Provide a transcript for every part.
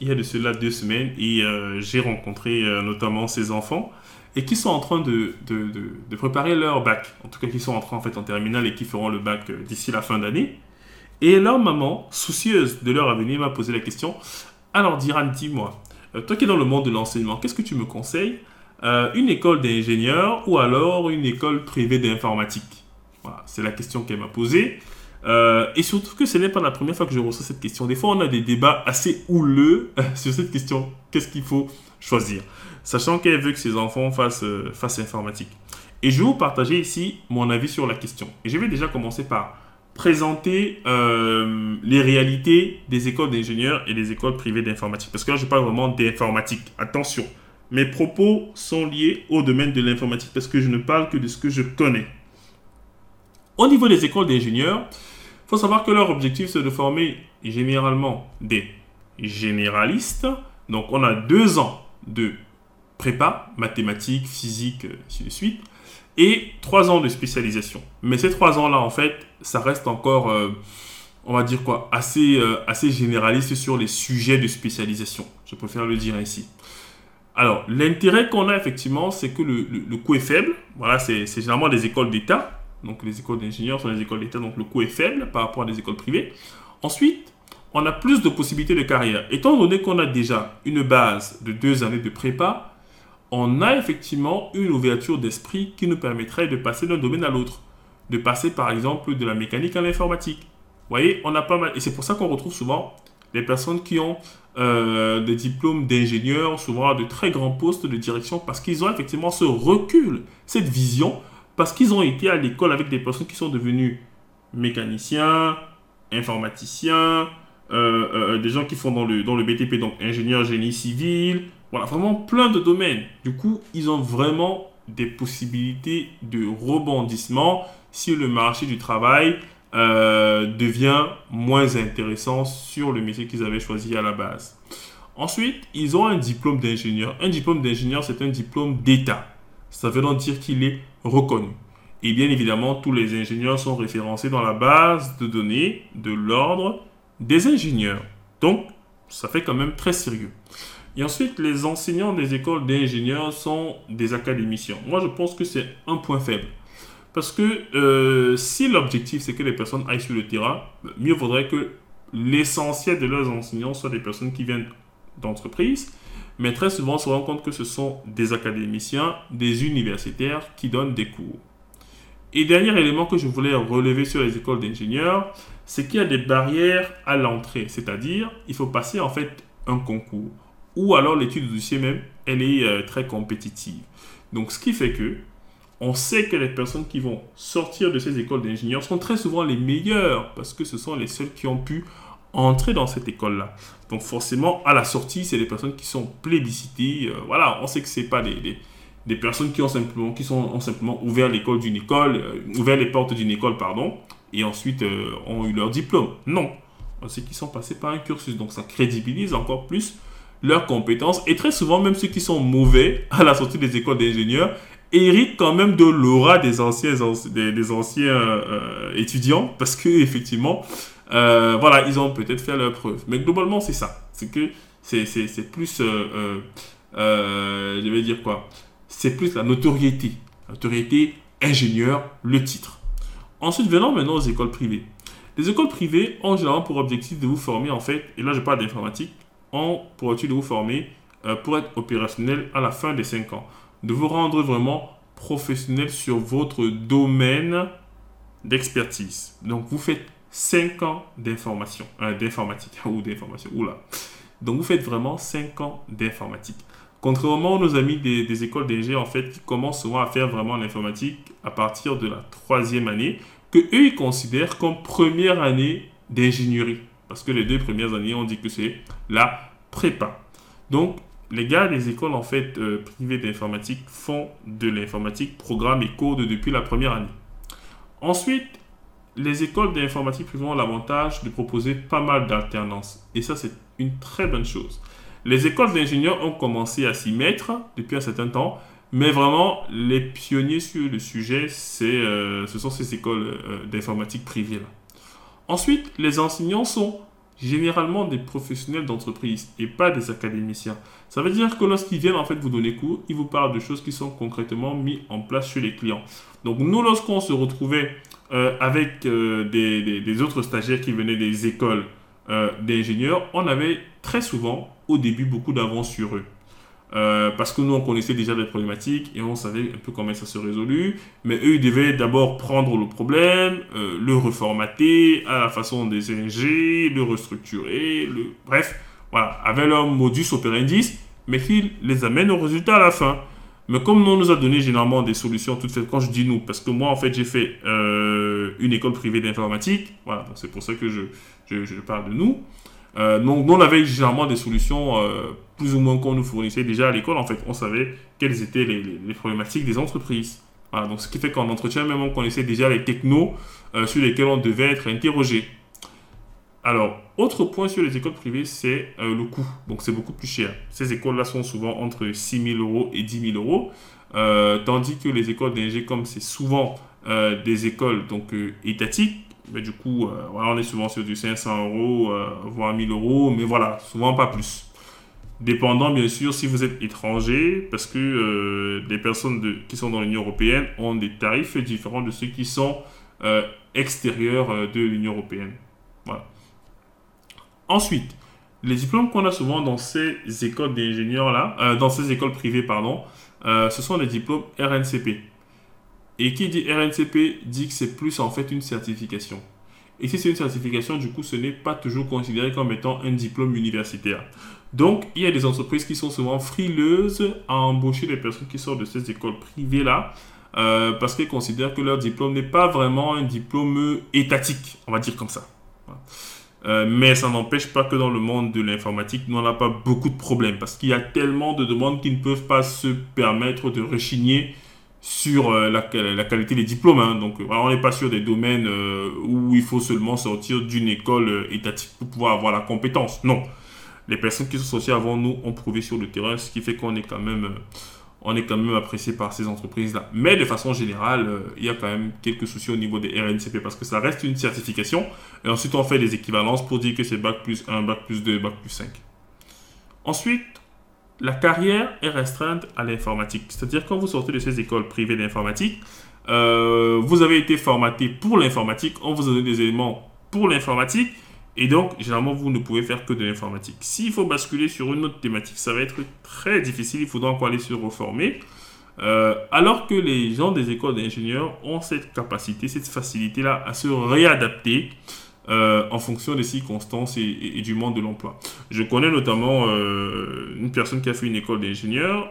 il y a de cela deux semaines et euh, j'ai rencontré euh, notamment ces enfants et qui sont en train de, de, de, préparer leur bac. En tout cas, qui sont en train en fait en terminale et qui feront le bac euh, d'ici la fin d'année. Et leur maman, soucieuse de leur avenir, m'a posé la question Alors, Diran, dis-moi, toi qui es dans le monde de l'enseignement, qu'est-ce que tu me conseilles Une école d'ingénieur ou alors une école privée d'informatique? Voilà, c'est la question qu'elle m'a posée. Euh, et surtout que ce n'est pas la première fois que je reçois cette question. Des fois, on a des débats assez houleux sur cette question. Qu'est-ce qu'il faut choisir? Sachant qu'elle veut que ses enfants fassent, fassent informatique. Et je vais vous partager ici mon avis sur la question. Et je vais déjà commencer par présenter euh, les réalités des écoles d'ingénieurs et des écoles privées d'informatique. Parce que là, je parle vraiment d'informatique. Attention, mes propos sont liés au domaine de l'informatique parce que je ne parle que de ce que je connais. Au niveau des écoles d'ingénieurs, il faut savoir que leur objectif, c'est de former généralement des généralistes. Donc, on a deux ans de prépa, mathématiques, physique, ainsi de suite et trois ans de spécialisation. Mais ces trois ans-là, en fait, ça reste encore, euh, on va dire quoi, assez, euh, assez généraliste sur les sujets de spécialisation. Je préfère le dire ainsi. Alors, l'intérêt qu'on a effectivement, c'est que le, le, coût est faible. Voilà, c'est généralement des écoles d'État. Donc, les écoles d'ingénieurs sont des écoles d'État, donc le coût est faible par rapport à des écoles privées. Ensuite, on a plus de possibilités de carrière. Étant donné qu'on a déjà une base de deux années de prépa, on a effectivement une ouverture d'esprit qui nous permettrait de passer d'un domaine à l'autre. De passer par exemple de la mécanique à l'informatique. Vous voyez, on a pas mal. Et c'est pour ça qu'on retrouve souvent des personnes qui ont euh, des diplômes d'ingénieurs, souvent à de très grands postes de direction, parce qu'ils ont effectivement ce recul, cette vision, parce qu'ils ont été à l'école avec des personnes qui sont devenues mécaniciens, informaticiens, euh, euh, des gens qui font dans le, dans le BTP, donc ingénieur génie civil, voilà, vraiment plein de domaines. Du coup, ils ont vraiment des possibilités de rebondissement si le marché du travail euh, devient moins intéressant sur le métier qu'ils avaient choisi à la base. Ensuite, ils ont un diplôme d'ingénieur. Un diplôme d'ingénieur, c'est un diplôme d'État. Ça veut donc dire qu'il est reconnu. Et bien évidemment, tous les ingénieurs sont référencés dans la base de données de l'ordre des ingénieurs. Donc, ça fait quand même très sérieux. Et ensuite, les enseignants des écoles d'ingénieurs sont des académiciens. Moi, je pense que c'est un point faible. Parce que euh, si l'objectif, c'est que les personnes aillent sur le terrain, mieux vaudrait que l'essentiel de leurs enseignants soient des personnes qui viennent d'entreprises. Mais très souvent, on se rend compte que ce sont des académiciens, des universitaires qui donnent des cours. Et dernier élément que je voulais relever sur les écoles d'ingénieurs, c'est qu'il y a des barrières à l'entrée. C'est-à-dire, il faut passer en fait un concours ou alors l'étude du dossier même, elle est euh, très compétitive. Donc, ce qui fait que on sait que les personnes qui vont sortir de ces écoles d'ingénieurs sont très souvent les meilleures parce que ce sont les seuls qui ont pu entrer dans cette école-là. Donc, forcément, à la sortie, c'est des personnes qui sont plébiscitées. Euh, voilà, on sait que c'est pas des, des, personnes qui ont simplement, qui sont, ont simplement ouvert l'école d'une école, euh, ouvert les portes d'une école, pardon, et ensuite ont eu leur diplôme. Non, on sait qu'ils sont passés par un cursus. Donc, ça crédibilise encore plus leurs compétences. Et très souvent, même ceux qui sont mauvais à la sortie des écoles d'ingénieurs héritent quand même de l'aura des anciens, des, anciens euh, étudiants parce que effectivement, euh, voilà, ils ont peut-être fait leur preuve. Mais globalement, c'est ça. C'est que c'est plus, euh, je vais dire quoi? C'est plus la notoriété. Notoriété ingénieur, le titre. Ensuite, venons maintenant aux écoles privées. Les écoles privées ont généralement pour objectif de vous former, en fait, et là je parle d'informatique, ont pour étude de vous former euh, pour être opérationnel à la fin des 5 ans. De vous rendre vraiment professionnel sur votre domaine d'expertise. Donc, vous faites 5 ans d'information, euh, d'informatique, ou d'information, oula. Donc, vous faites vraiment 5 ans d'informatique. Contrairement à nos amis des, écoles d'ingé, en fait, qui commencent souvent à faire vraiment l'informatique à partir de la troisième année, que eux, ils considèrent comme première année d'ingénierie. Parce que les deux premières années, on dit que c'est la prépa. Donc, les gars des écoles, en fait, euh, privées d'informatique font de l'informatique, programme et code depuis la première année. Ensuite, les écoles d'informatique privées ont l'avantage de proposer pas mal d'alternance. Et ça, c'est une très bonne chose. Les écoles d'ingénieurs ont commencé à s'y mettre depuis un certain temps, mais vraiment, les pionniers sur le sujet, euh, ce sont ces écoles euh, d'informatique privées. Ensuite, les enseignants sont généralement des professionnels d'entreprise et pas des académiciens. Ça veut dire que lorsqu'ils viennent en fait vous donner cours, ils vous parlent de choses qui sont concrètement mises en place chez les clients. Donc nous, lorsqu'on se retrouvait euh, avec des, des, autres stagiaires qui venaient des écoles d'ingénieurs, on avait très souvent au début beaucoup d'avance sur eux. Euh, parce que nous, on connaissait déjà les problématiques et on savait un peu comment ça se résolut. Mais eux, ils devaient d'abord prendre le problème, euh, le reformater à la façon des NG, le restructurer, bref, voilà, avec leur modus operandi, mais qui les amène au résultat à la fin. Mais comme nous, on nous a donné généralement des solutions toutes faites, quand je dis nous, parce que moi, en fait, j'ai fait euh, une école privée d'informatique, voilà, c'est pour ça que je, je, parle de nous. Euh, donc, nous, on avait généralement des solutions euh, plus ou moins qu'on nous fournissait déjà à l'école. En fait, on savait quelles étaient les, problématiques des entreprises. donc, ce qui fait qu'en entretien, même, on connaissait déjà les technos sur lesquels on devait être interrogé. Alors, autre point sur les écoles privées, c'est le coût. Donc, c'est beaucoup plus cher. Ces écoles-là sont souvent entre 6 000 euros et 10 000 euros. tandis que les écoles d'ingé, comme c'est souvent des écoles donc, étatiques, mais du coup, euh, on est souvent sur du 500 euros, euh, voire 1000 euros, mais voilà, souvent pas plus. Dépendant, bien sûr, si vous êtes étranger, parce que euh, les personnes qui sont dans l'Union européenne ont des tarifs différents de ceux qui sont extérieurs de l'Union européenne. Voilà. Ensuite, les diplômes qu'on a souvent dans ces écoles d'ingénieurs-là, dans ces écoles privées, pardon, ce sont les diplômes RNCP. Et qui dit RNCP dit que c'est plus en fait une certification. Et si c'est une certification, du coup, ce n'est pas toujours considéré comme étant un diplôme universitaire. Donc, il y a des entreprises qui sont souvent frileuses à embaucher des personnes qui sortent de ces écoles privées-là, euh, parce qu'elles considèrent que leur diplôme n'est pas vraiment un diplôme étatique, on va dire comme ça. Euh, mais ça n'empêche pas que dans le monde de l'informatique, nous n'avons pas beaucoup de problèmes, parce qu'il y a tellement de demandes qui ne peuvent pas se permettre de rechigner sur euh, la, qualité des diplômes. Hein. Donc, on n'est pas sur des domaines euh, où il faut seulement sortir d'une école étatique pour pouvoir avoir la compétence. Non. Les personnes qui sont sorties avant nous ont prouvé sur le terrain, ce qui fait qu'on est quand même, on est quand même apprécié par ces entreprises-là. Mais de façon générale, il y a quand même quelques soucis au niveau des RNCP parce que ça reste une certification. Et ensuite, on fait des équivalences pour dire que c'est Bac plus 1, Bac plus 2, Bac plus 5. Ensuite, la carrière est restreinte à l'informatique. C'est-à-dire quand vous sortez de ces écoles privées d'informatique, euh, vous avez été formaté pour l'informatique, on vous a donné des éléments pour l'informatique, et donc généralement vous ne pouvez faire que de l'informatique. S'il faut basculer sur une autre thématique, ça va être très difficile, il faudra encore aller se reformer. Euh, alors que les gens des écoles d'ingénieurs ont cette capacité, cette facilité-là à se réadapter euh, en fonction des circonstances et, du monde de l'emploi. Je connais notamment euh, une personne qui a fait une école d'ingénieur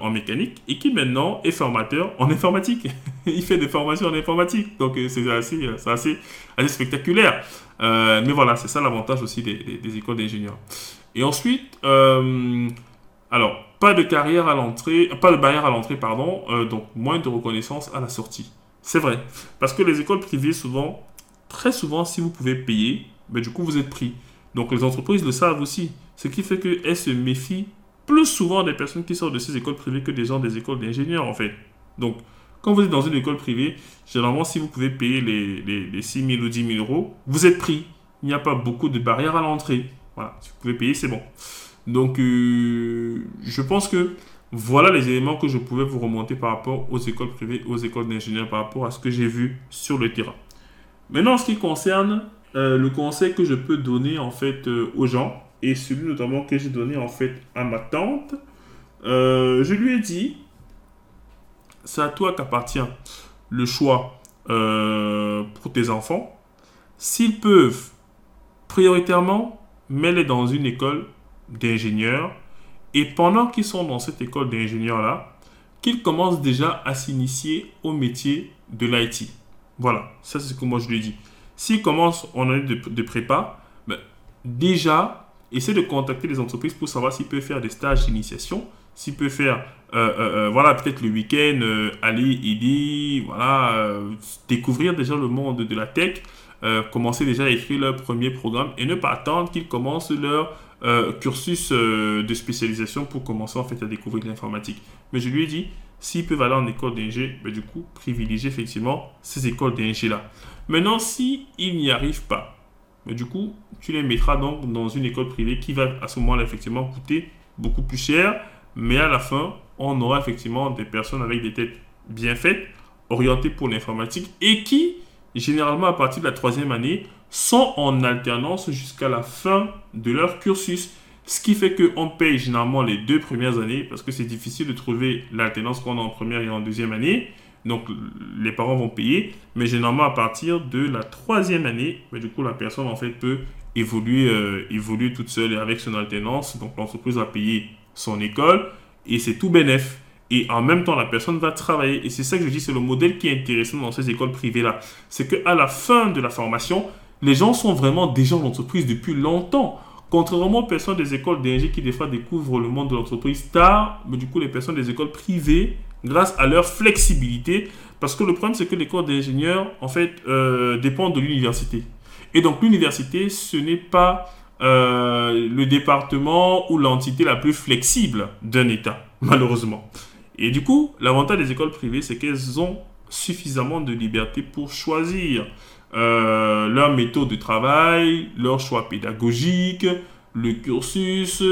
en mécanique et qui maintenant est formateur en informatique. Il fait des formations en informatique, donc c'est assez, assez, spectaculaire. Mais voilà, c'est ça l'avantage aussi des, écoles d'ingénieurs. Et ensuite, alors, pas de barrière à l'entrée, pardon, donc moins de reconnaissance à la sortie. C'est vrai, parce que les écoles privées souvent très souvent, si vous pouvez payer, ben, du coup, vous êtes pris. Donc, les entreprises le savent aussi. Ce qui fait qu'elles se méfient plus souvent des personnes qui sortent de ces écoles privées que des gens des écoles d'ingénieurs, en fait. Donc, quand vous êtes dans une école privée, généralement, si vous pouvez payer les, les, 6 000 ou 10 000 euros, vous êtes pris. Il n'y a pas beaucoup de barrières à l'entrée. Voilà, si vous pouvez payer, c'est bon. Donc, euh, je pense que voilà les éléments que je pouvais vous remonter par rapport aux écoles privées, aux écoles d'ingénieurs, par rapport à ce que j'ai vu sur le terrain. Maintenant, en ce qui concerne euh, le conseil que je peux donner en fait euh, aux gens, et celui notamment que j'ai donné en fait à ma tante, je lui ai dit, c'est à toi qu'appartient le choix euh, pour tes enfants. S'ils peuvent, prioritairement, mets-les dans une école d'ingénieurs. Et pendant qu'ils sont dans cette école d'ingénieurs-là, qu'ils commencent déjà à s'initier au métier de l'IT. Voilà, ça c'est ce que moi je lui dis. S'ils commencent en année de, prépa, ben, déjà, essaie de contacter les entreprises pour savoir s'ils peuvent faire des stages d'initiation, s'ils peuvent faire, euh, euh, euh, voilà, peut-être le week-end, aller aider, voilà, découvrir déjà le monde de la tech, commencer déjà à écrire leur premier programme et ne pas attendre qu'ils commencent leur cursus de spécialisation pour commencer en fait à découvrir l'informatique. Mais je lui ai dit, s'ils peuvent aller en école d'ingé, ben, du coup, privilégier effectivement ces écoles d'ingé-là. Maintenant, s'ils n'y arrivent pas, ben, du coup, tu les mettras donc dans une école privée qui va à ce moment-là effectivement coûter beaucoup plus cher, mais à la fin, on aura effectivement des personnes avec des têtes bien faites, orientées pour l'informatique et qui, généralement à partir de la troisième année, sont en alternance jusqu'à la fin de leur cursus. Ce qui fait qu'on paye généralement les deux premières années parce que c'est difficile de trouver l'alternance qu'on a en première et en deuxième année. Donc les parents vont payer, mais généralement à partir de la troisième année, du coup la personne en fait peut évoluer, euh, évoluer toute seule avec son alternance. Donc l'entreprise va payer son école et c'est tout bénéf. Et en même temps, la personne va travailler. Et c'est ça que je dis, c'est le modèle qui est intéressant dans ces écoles privées-là. C'est qu'à la fin de la formation, les gens sont vraiment déjà en entreprise depuis longtemps. Contrairement aux personnes des écoles d'ingénierie qui des fois découvrent le monde de l'entreprise tard, mais du coup les personnes des écoles privées, grâce à leur flexibilité, parce que le problème c'est que l'école d'ingénieurs en fait euh, dépend de l'université. Et donc l'université, ce n'est pas euh, le département ou l'entité la plus flexible d'un État, malheureusement. Et du coup, l'avantage des écoles privées, c'est qu'elles ont suffisamment de liberté pour choisir euh, leur méthode de travail, leur choix pédagogique, le cursus,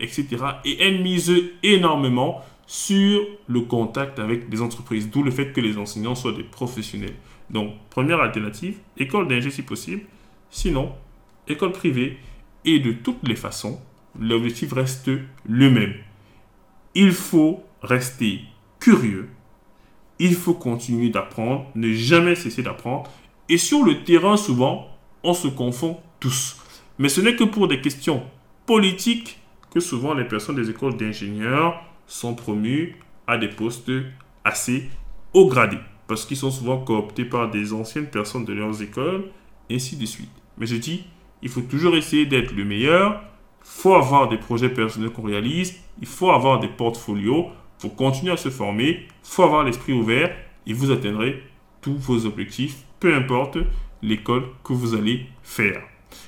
etc. Et elles misent énormément sur le contact avec les entreprises, d'où le fait que les enseignants soient des professionnels. Donc, première alternative, école d'ingé si possible, sinon, école privée. Et de toutes les façons, l'objectif reste le même. Il faut rester curieux, il faut continuer d'apprendre, ne jamais cesser d'apprendre et sur le terrain, souvent, on se confond tous. Mais ce n'est que pour des questions politiques que souvent les personnes des écoles d'ingénieurs sont promues à des postes assez haut gradés. Parce qu'ils sont souvent cooptés par des anciennes personnes de leurs écoles, ainsi de suite. Mais je dis, il faut toujours essayer d'être le meilleur. Il faut avoir des projets personnels qu'on réalise. Il faut avoir des portfolios. Il faut continuer à se former. Il faut avoir l'esprit ouvert et vous atteindrez tous vos objectifs peu importe l'école que vous allez faire.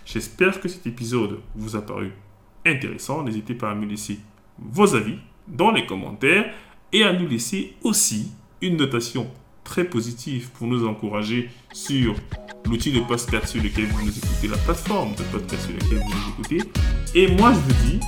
J'espère que cet épisode vous a paru intéressant. N'hésitez pas à me laisser vos avis dans les commentaires et à nous laisser aussi une notation très positive pour nous encourager sur l'outil de podcast sur lequel vous nous écoutez, la plateforme de podcast sur laquelle vous nous écoutez. Et moi, je vous dis.